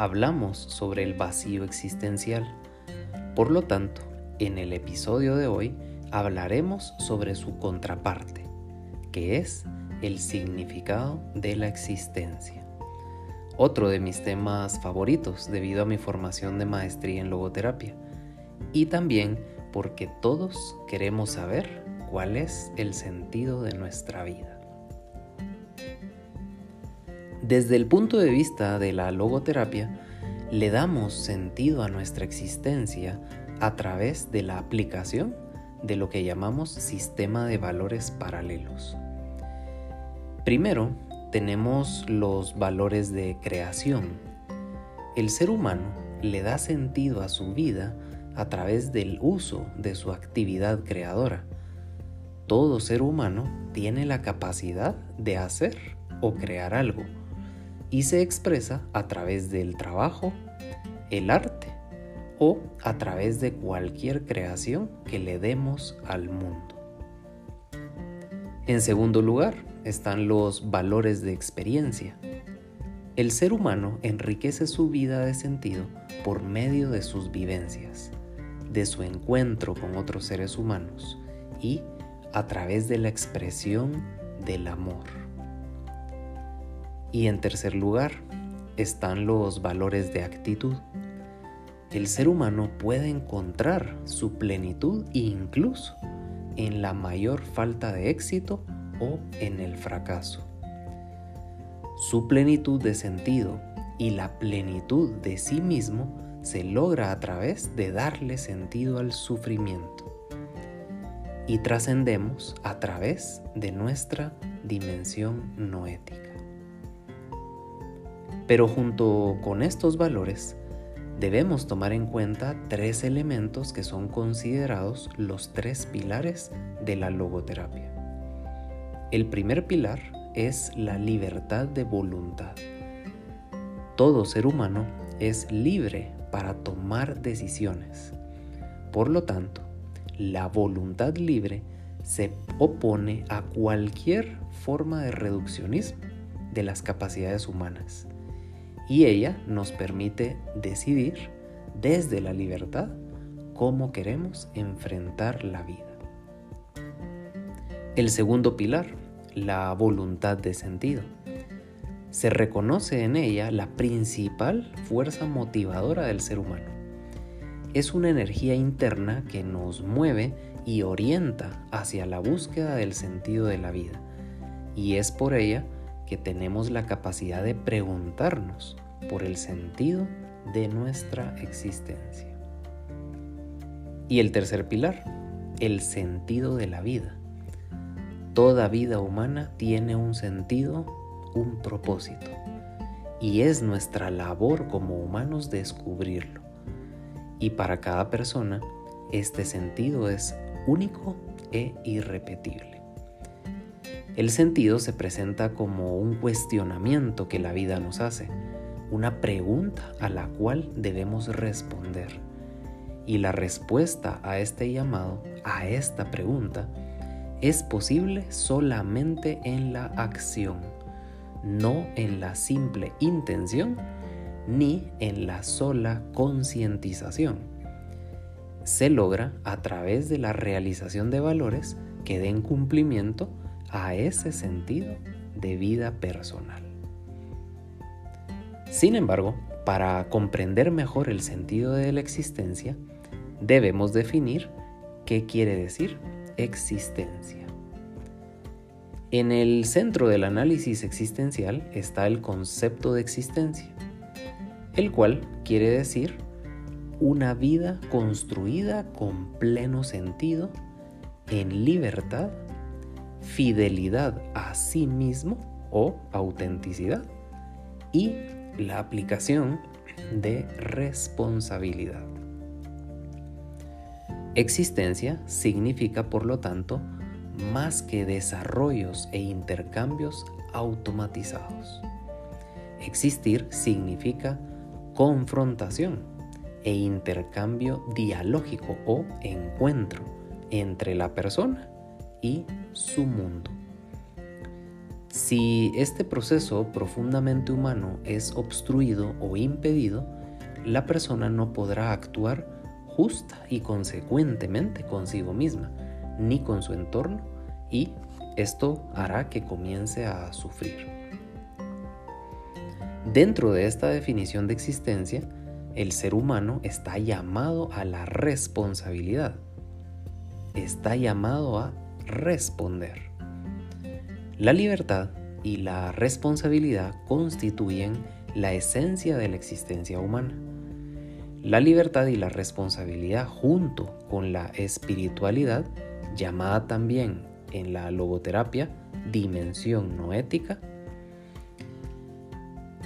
hablamos sobre el vacío existencial. Por lo tanto, en el episodio de hoy hablaremos sobre su contraparte, que es el significado de la existencia. Otro de mis temas favoritos debido a mi formación de maestría en logoterapia y también porque todos queremos saber cuál es el sentido de nuestra vida. Desde el punto de vista de la logoterapia, le damos sentido a nuestra existencia a través de la aplicación de lo que llamamos sistema de valores paralelos. Primero, tenemos los valores de creación. El ser humano le da sentido a su vida a través del uso de su actividad creadora. Todo ser humano tiene la capacidad de hacer o crear algo y se expresa a través del trabajo, el arte o a través de cualquier creación que le demos al mundo. En segundo lugar están los valores de experiencia. El ser humano enriquece su vida de sentido por medio de sus vivencias, de su encuentro con otros seres humanos y a través de la expresión del amor. Y en tercer lugar están los valores de actitud. El ser humano puede encontrar su plenitud incluso en la mayor falta de éxito o en el fracaso. Su plenitud de sentido y la plenitud de sí mismo se logra a través de darle sentido al sufrimiento. Y trascendemos a través de nuestra dimensión noética. Pero junto con estos valores, debemos tomar en cuenta tres elementos que son considerados los tres pilares de la logoterapia. El primer pilar es la libertad de voluntad. Todo ser humano es libre para tomar decisiones. Por lo tanto, la voluntad libre se opone a cualquier forma de reduccionismo de las capacidades humanas y ella nos permite decidir desde la libertad cómo queremos enfrentar la vida. El segundo pilar, la voluntad de sentido. Se reconoce en ella la principal fuerza motivadora del ser humano. Es una energía interna que nos mueve y orienta hacia la búsqueda del sentido de la vida. Y es por ella que tenemos la capacidad de preguntarnos por el sentido de nuestra existencia. Y el tercer pilar, el sentido de la vida. Toda vida humana tiene un sentido, un propósito, y es nuestra labor como humanos descubrirlo. Y para cada persona, este sentido es único e irrepetible. El sentido se presenta como un cuestionamiento que la vida nos hace, una pregunta a la cual debemos responder. Y la respuesta a este llamado, a esta pregunta, es posible solamente en la acción, no en la simple intención ni en la sola concientización. Se logra a través de la realización de valores que den cumplimiento a ese sentido de vida personal. Sin embargo, para comprender mejor el sentido de la existencia, debemos definir qué quiere decir existencia. En el centro del análisis existencial está el concepto de existencia, el cual quiere decir una vida construida con pleno sentido, en libertad fidelidad a sí mismo o autenticidad y la aplicación de responsabilidad. Existencia significa, por lo tanto, más que desarrollos e intercambios automatizados. Existir significa confrontación e intercambio dialógico o encuentro entre la persona y su mundo. Si este proceso profundamente humano es obstruido o impedido, la persona no podrá actuar justa y consecuentemente consigo misma, ni con su entorno, y esto hará que comience a sufrir. Dentro de esta definición de existencia, el ser humano está llamado a la responsabilidad. Está llamado a responder. La libertad y la responsabilidad constituyen la esencia de la existencia humana. La libertad y la responsabilidad junto con la espiritualidad, llamada también en la logoterapia dimensión no ética,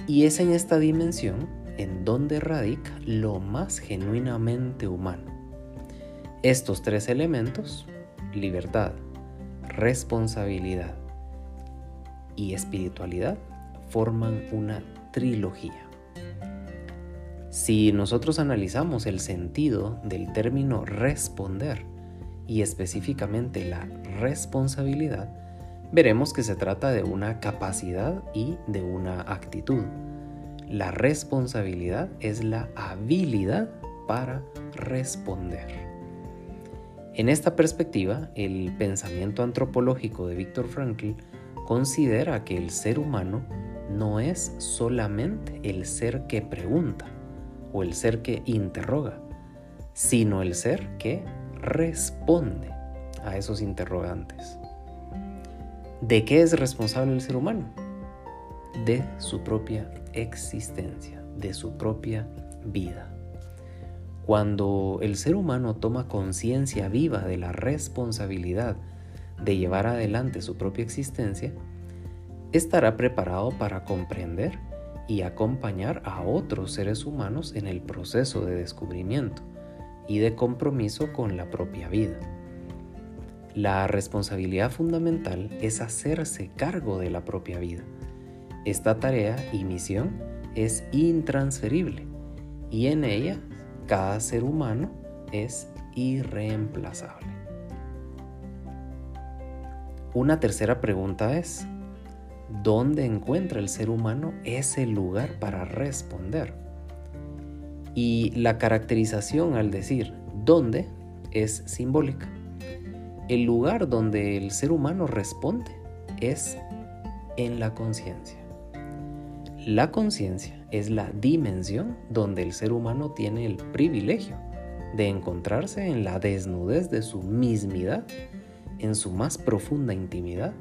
y es en esta dimensión en donde radica lo más genuinamente humano. Estos tres elementos, libertad, responsabilidad y espiritualidad, forman una trilogía. Si nosotros analizamos el sentido del término responder y específicamente la responsabilidad, veremos que se trata de una capacidad y de una actitud. La responsabilidad es la habilidad para responder. En esta perspectiva, el pensamiento antropológico de Víctor Frankl considera que el ser humano no es solamente el ser que pregunta o el ser que interroga, sino el ser que responde a esos interrogantes. ¿De qué es responsable el ser humano? De su propia existencia, de su propia vida. Cuando el ser humano toma conciencia viva de la responsabilidad de llevar adelante su propia existencia, estará preparado para comprender y acompañar a otros seres humanos en el proceso de descubrimiento y de compromiso con la propia vida. La responsabilidad fundamental es hacerse cargo de la propia vida. Esta tarea y misión es intransferible y en ella cada ser humano es irreemplazable. Una tercera pregunta es, ¿dónde encuentra el ser humano ese lugar para responder? Y la caracterización al decir dónde es simbólica. El lugar donde el ser humano responde es en la conciencia. La conciencia es la dimensión donde el ser humano tiene el privilegio de encontrarse en la desnudez de su mismidad, en su más profunda intimidad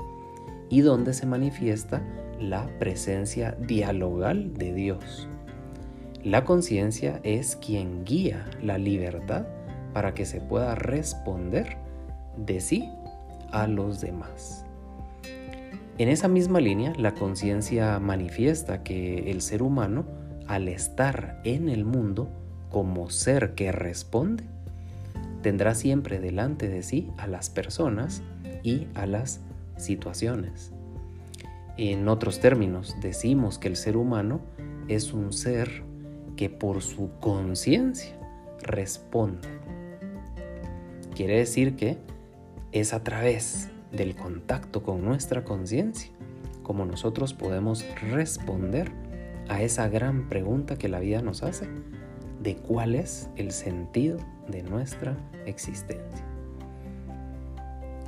y donde se manifiesta la presencia dialogal de Dios. La conciencia es quien guía la libertad para que se pueda responder de sí a los demás. En esa misma línea, la conciencia manifiesta que el ser humano, al estar en el mundo como ser que responde, tendrá siempre delante de sí a las personas y a las situaciones. En otros términos, decimos que el ser humano es un ser que por su conciencia responde. Quiere decir que es a través del contacto con nuestra conciencia como nosotros podemos responder a esa gran pregunta que la vida nos hace de cuál es el sentido de nuestra existencia.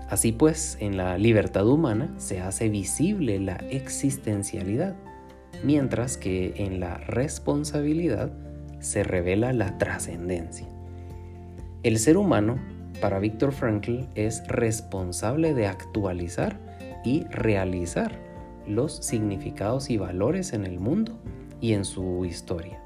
Así pues, en la libertad humana se hace visible la existencialidad, mientras que en la responsabilidad se revela la trascendencia. El ser humano para Víctor Frankl es responsable de actualizar y realizar los significados y valores en el mundo y en su historia.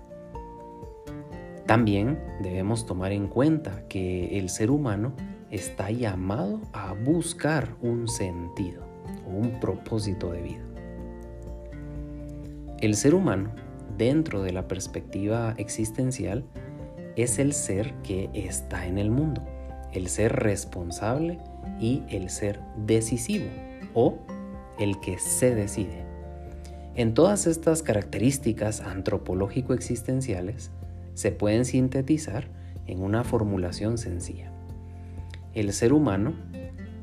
También debemos tomar en cuenta que el ser humano está llamado a buscar un sentido un propósito de vida. El ser humano dentro de la perspectiva existencial, es el ser que está en el mundo, el ser responsable y el ser decisivo o el que se decide. En todas estas características antropológico-existenciales se pueden sintetizar en una formulación sencilla. El ser humano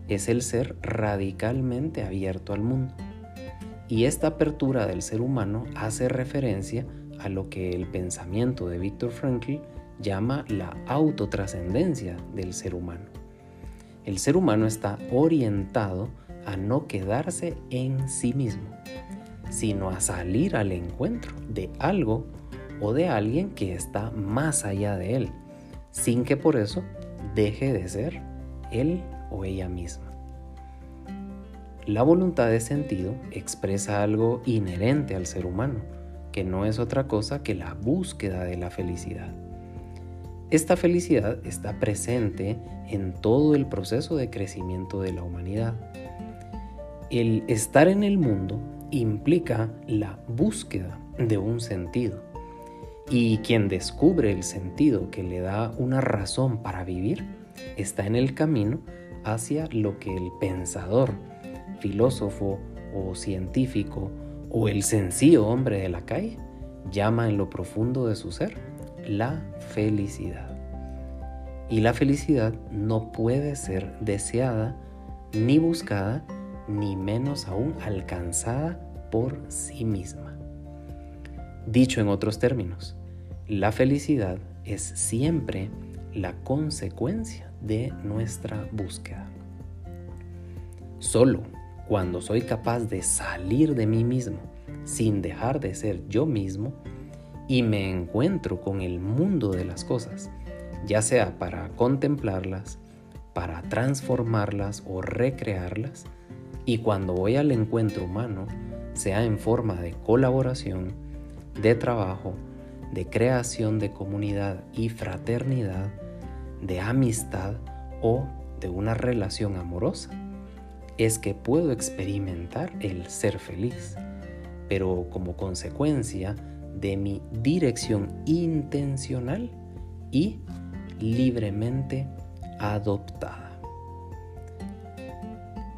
es el ser radicalmente abierto al mundo. Y esta apertura del ser humano hace referencia a lo que el pensamiento de Viktor Frankl llama la autotrascendencia del ser humano. El ser humano está orientado a no quedarse en sí mismo, sino a salir al encuentro de algo o de alguien que está más allá de él, sin que por eso deje de ser él o ella misma. La voluntad de sentido expresa algo inherente al ser humano, que no es otra cosa que la búsqueda de la felicidad. Esta felicidad está presente en todo el proceso de crecimiento de la humanidad. El estar en el mundo implica la búsqueda de un sentido. Y quien descubre el sentido que le da una razón para vivir está en el camino hacia lo que el pensador, filósofo o científico o el sencillo hombre de la calle llama en lo profundo de su ser la felicidad. Y la felicidad no puede ser deseada, ni buscada, ni menos aún alcanzada por sí misma. Dicho en otros términos, la felicidad es siempre la consecuencia de nuestra búsqueda. Solo cuando soy capaz de salir de mí mismo sin dejar de ser yo mismo y me encuentro con el mundo de las cosas, ya sea para contemplarlas, para transformarlas o recrearlas, y cuando voy al encuentro humano, sea en forma de colaboración, de trabajo, de creación de comunidad y fraternidad, de amistad o de una relación amorosa, es que puedo experimentar el ser feliz, pero como consecuencia de mi dirección intencional y libremente adoptada.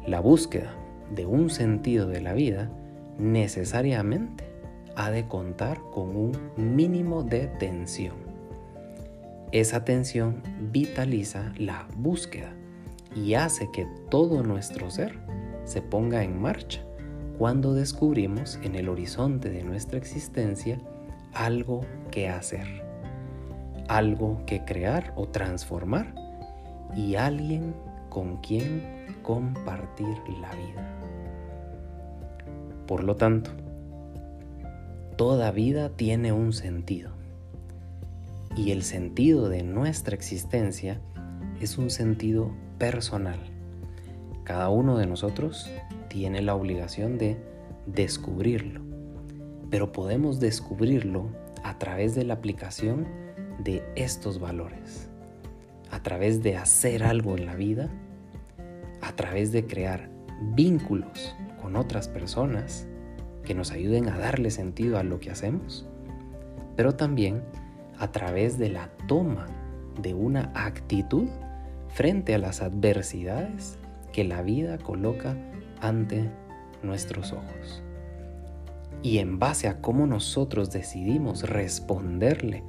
La búsqueda de un sentido de la vida necesariamente ha de contar con un mínimo de tensión. Esa tensión vitaliza la búsqueda y hace que todo nuestro ser se ponga en marcha cuando descubrimos en el horizonte de nuestra existencia algo que hacer, algo que crear o transformar y alguien con quien compartir la vida. Por lo tanto, toda vida tiene un sentido y el sentido de nuestra existencia es un sentido personal. Cada uno de nosotros tiene la obligación de descubrirlo, pero podemos descubrirlo a través de la aplicación de estos valores, a través de hacer algo en la vida, a través de crear vínculos con otras personas que nos ayuden a darle sentido a lo que hacemos, pero también a través de la toma de una actitud frente a las adversidades que la vida coloca ante nuestros ojos. Y en base a cómo nosotros decidimos responderle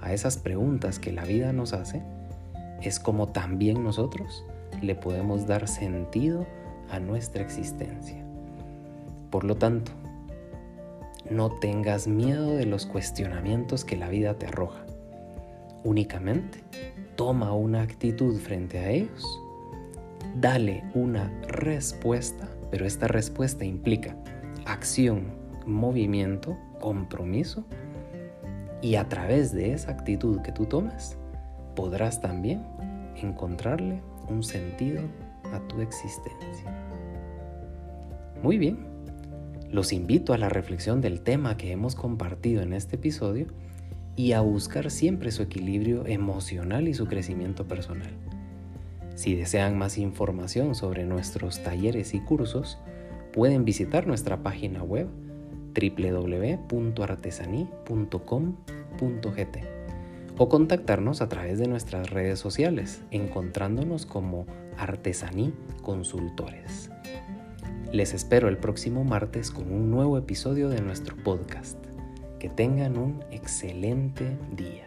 a esas preguntas que la vida nos hace, es como también nosotros le podemos dar sentido a nuestra existencia. Por lo tanto, no tengas miedo de los cuestionamientos que la vida te arroja. Únicamente toma una actitud frente a ellos, dale una respuesta, pero esta respuesta implica acción, movimiento, compromiso, y a través de esa actitud que tú tomes, podrás también encontrarle un sentido a tu existencia. Muy bien, los invito a la reflexión del tema que hemos compartido en este episodio y a buscar siempre su equilibrio emocional y su crecimiento personal. Si desean más información sobre nuestros talleres y cursos, pueden visitar nuestra página web www.artesaní.com.gt o contactarnos a través de nuestras redes sociales, encontrándonos como Artesaní Consultores. Les espero el próximo martes con un nuevo episodio de nuestro podcast. Que tengan un excelente día.